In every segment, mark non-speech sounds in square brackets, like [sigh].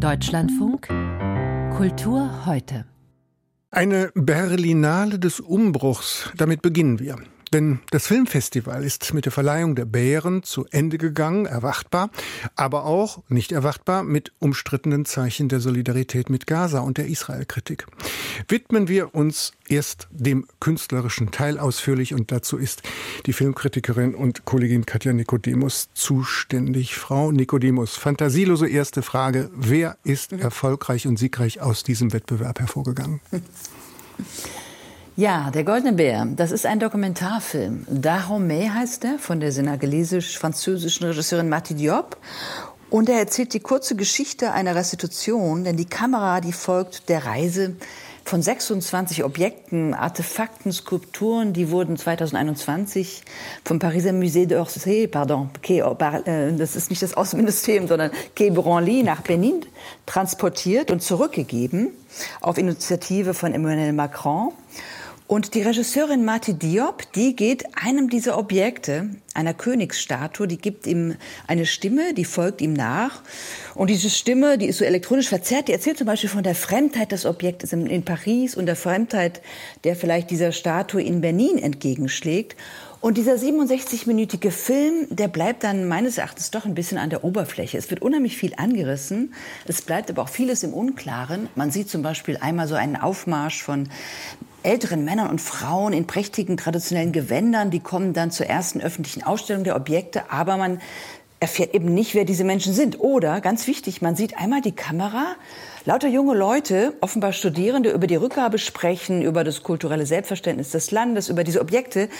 Deutschlandfunk Kultur heute. Eine Berlinale des Umbruchs, damit beginnen wir. Denn das Filmfestival ist mit der Verleihung der Bären zu Ende gegangen, erwartbar, aber auch nicht erwartbar mit umstrittenen Zeichen der Solidarität mit Gaza und der Israel-Kritik. Widmen wir uns erst dem künstlerischen Teil ausführlich und dazu ist die Filmkritikerin und Kollegin Katja Nikodemus zuständig. Frau Nikodemus, fantasielose erste Frage. Wer ist erfolgreich und siegreich aus diesem Wettbewerb hervorgegangen? [laughs] Ja, der Goldene Bär, das ist ein Dokumentarfilm. Dahomey heißt er, von der senegalesisch-französischen Regisseurin Marti Diop. Und er erzählt die kurze Geschichte einer Restitution, denn die Kamera, die folgt der Reise von 26 Objekten, Artefakten, Skulpturen, die wurden 2021 vom Pariser Musée d'Orsay, pardon, äh, das ist nicht das Außenministerium, sondern Quai Branly nach Benin transportiert und zurückgegeben auf Initiative von Emmanuel Macron. Und die Regisseurin Marti Diop, die geht einem dieser Objekte, einer Königsstatue, die gibt ihm eine Stimme, die folgt ihm nach. Und diese Stimme, die ist so elektronisch verzerrt, die erzählt zum Beispiel von der Fremdheit des Objektes in, Paris und der Fremdheit, der vielleicht dieser Statue in Berlin entgegenschlägt. Und dieser 67-minütige Film, der bleibt dann meines Erachtens doch ein bisschen an der Oberfläche. Es wird unheimlich viel angerissen. Es bleibt aber auch vieles im Unklaren. Man sieht zum Beispiel einmal so einen Aufmarsch von älteren Männern und Frauen in prächtigen traditionellen Gewändern. Die kommen dann zur ersten öffentlichen Ausstellung der Objekte. Aber man erfährt eben nicht, wer diese Menschen sind. Oder, ganz wichtig, man sieht einmal die Kamera, lauter junge Leute, offenbar Studierende, über die Rückgabe sprechen, über das kulturelle Selbstverständnis des Landes, über diese Objekte.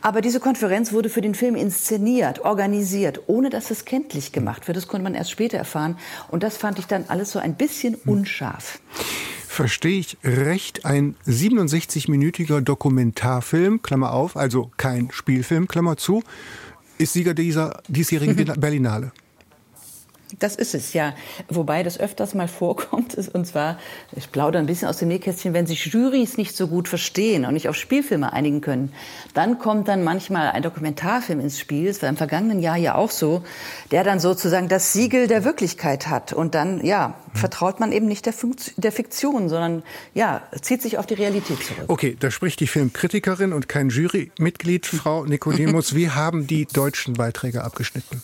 Aber diese Konferenz wurde für den Film inszeniert, organisiert, ohne dass es kenntlich gemacht wird. Das konnte man erst später erfahren. Und das fand ich dann alles so ein bisschen unscharf. Verstehe ich recht, ein 67-minütiger Dokumentarfilm, Klammer auf, also kein Spielfilm, Klammer zu, ist Sieger dieser diesjährigen [laughs] Berlinale. Das ist es, ja. Wobei das öfters mal vorkommt, ist, und zwar, ich plaudere ein bisschen aus dem Nähkästchen, wenn sich Jurys nicht so gut verstehen und nicht auf Spielfilme einigen können, dann kommt dann manchmal ein Dokumentarfilm ins Spiel, das war im vergangenen Jahr ja auch so, der dann sozusagen das Siegel der Wirklichkeit hat. Und dann, ja, vertraut man eben nicht der, Funktion, der Fiktion, sondern, ja, zieht sich auf die Realität zurück. Okay, da spricht die Filmkritikerin und kein Jurymitglied, Frau Nikodemus. [laughs] Wie haben die deutschen Beiträge abgeschnitten?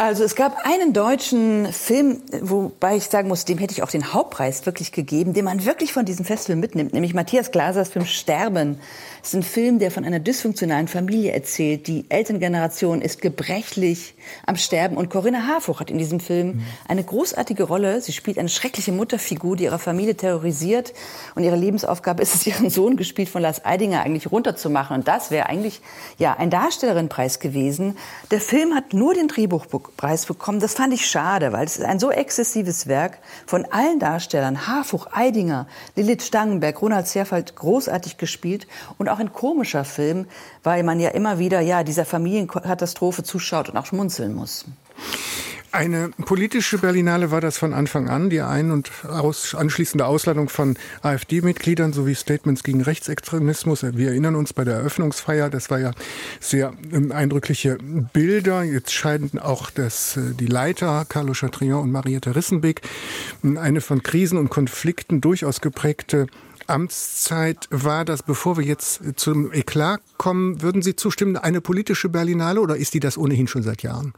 Also es gab einen deutschen Film, wobei ich sagen muss, dem hätte ich auch den Hauptpreis wirklich gegeben, den man wirklich von diesem Festival mitnimmt, nämlich Matthias Glasers Film Sterben es ist ein Film, der von einer dysfunktionalen Familie erzählt. Die Elterngeneration ist gebrechlich am Sterben. Und Corinna Harfuch hat in diesem Film eine großartige Rolle. Sie spielt eine schreckliche Mutterfigur, die ihre Familie terrorisiert. Und ihre Lebensaufgabe ist es, ihren Sohn, gespielt von Lars Eidinger, eigentlich runterzumachen. Und das wäre eigentlich ja ein Darstellerinnenpreis gewesen. Der Film hat nur den Drehbuchpreis bekommen. Das fand ich schade, weil es ist ein so exzessives Werk von allen Darstellern. Harfuch, Eidinger, Lilith Stangenberg, Ronald Zerfeld, großartig gespielt. Und auch ein komischer Film, weil man ja immer wieder ja dieser Familienkatastrophe zuschaut und auch schmunzeln muss. Eine politische Berlinale war das von Anfang an, die ein- und aus, anschließende Ausladung von AfD-Mitgliedern sowie Statements gegen Rechtsextremismus. Wir erinnern uns bei der Eröffnungsfeier, das war ja sehr ähm, eindrückliche Bilder. Jetzt scheiden auch das, äh, die Leiter Carlo Chatrion und Marietta Rissenbeck eine von Krisen und Konflikten durchaus geprägte Amtszeit war das, bevor wir jetzt zum Eklat kommen, würden Sie zustimmen, eine politische Berlinale oder ist die das ohnehin schon seit Jahren?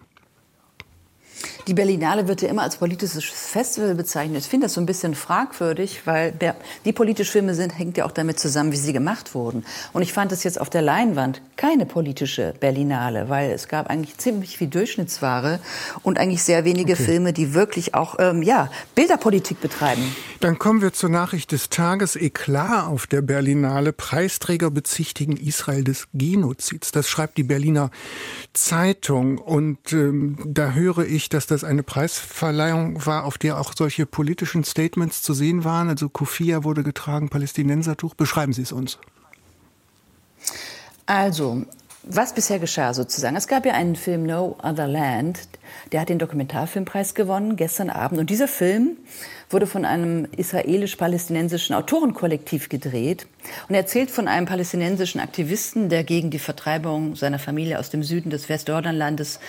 Die Berlinale wird ja immer als politisches Festival bezeichnet. Ich finde das so ein bisschen fragwürdig, weil der, die politisch Filme sind, hängt ja auch damit zusammen, wie sie gemacht wurden. Und ich fand es jetzt auf der Leinwand keine politische Berlinale, weil es gab eigentlich ziemlich viel Durchschnittsware und eigentlich sehr wenige okay. Filme, die wirklich auch ähm, ja, Bilderpolitik betreiben. Dann kommen wir zur Nachricht des Tages. Eklat auf der Berlinale. Preisträger bezichtigen Israel des Genozids. Das schreibt die Berliner Zeitung. Und ähm, da höre ich, dass das eine Preisverleihung war, auf der auch solche politischen Statements zu sehen waren. Also Kufia wurde getragen, Palästinensertuch. Beschreiben Sie es uns. Also, was bisher geschah sozusagen? Es gab ja einen Film No Other Land, der hat den Dokumentarfilmpreis gewonnen gestern Abend. Und dieser Film wurde von einem israelisch-palästinensischen Autorenkollektiv gedreht. Und er erzählt von einem palästinensischen Aktivisten, der gegen die Vertreibung seiner Familie aus dem Süden des Westjordanlandes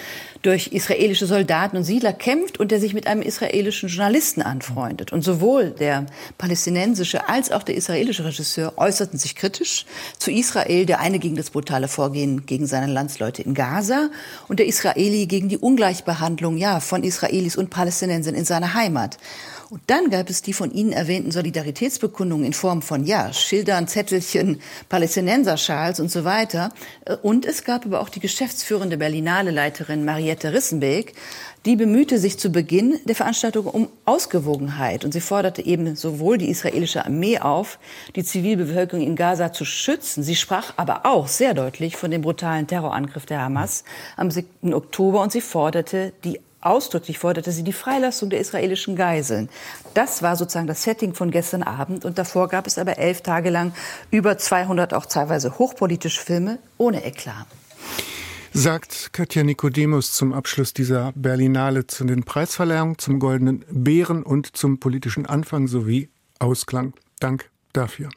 durch israelische Soldaten und Siedler kämpft und der sich mit einem israelischen Journalisten anfreundet. Und sowohl der palästinensische als auch der israelische Regisseur äußerten sich kritisch zu Israel, der eine gegen das brutale Vorgehen gegen seine Landsleute in Gaza und der Israeli gegen die Ungleichbehandlung ja, von Israelis und Palästinensern in seiner Heimat. Und dann gab es die von Ihnen erwähnten Solidaritätsbekundungen in Form von, ja, Schildern, Zettelchen, Palästinenserschals und so weiter. Und es gab aber auch die geschäftsführende Berlinale-Leiterin Mariette Rissenbeek, die bemühte sich zu Beginn der Veranstaltung um Ausgewogenheit. Und sie forderte eben sowohl die israelische Armee auf, die Zivilbevölkerung in Gaza zu schützen. Sie sprach aber auch sehr deutlich von dem brutalen Terrorangriff der Hamas am 7. Oktober und sie forderte die ausdrücklich forderte sie die Freilassung der israelischen Geiseln. Das war sozusagen das Setting von gestern Abend. Und davor gab es aber elf Tage lang über 200 auch teilweise hochpolitische Filme ohne Eklat. Sagt Katja Nikodemus zum Abschluss dieser Berlinale zu den Preisverleihungen, zum Goldenen Bären und zum politischen Anfang sowie Ausklang. Dank dafür.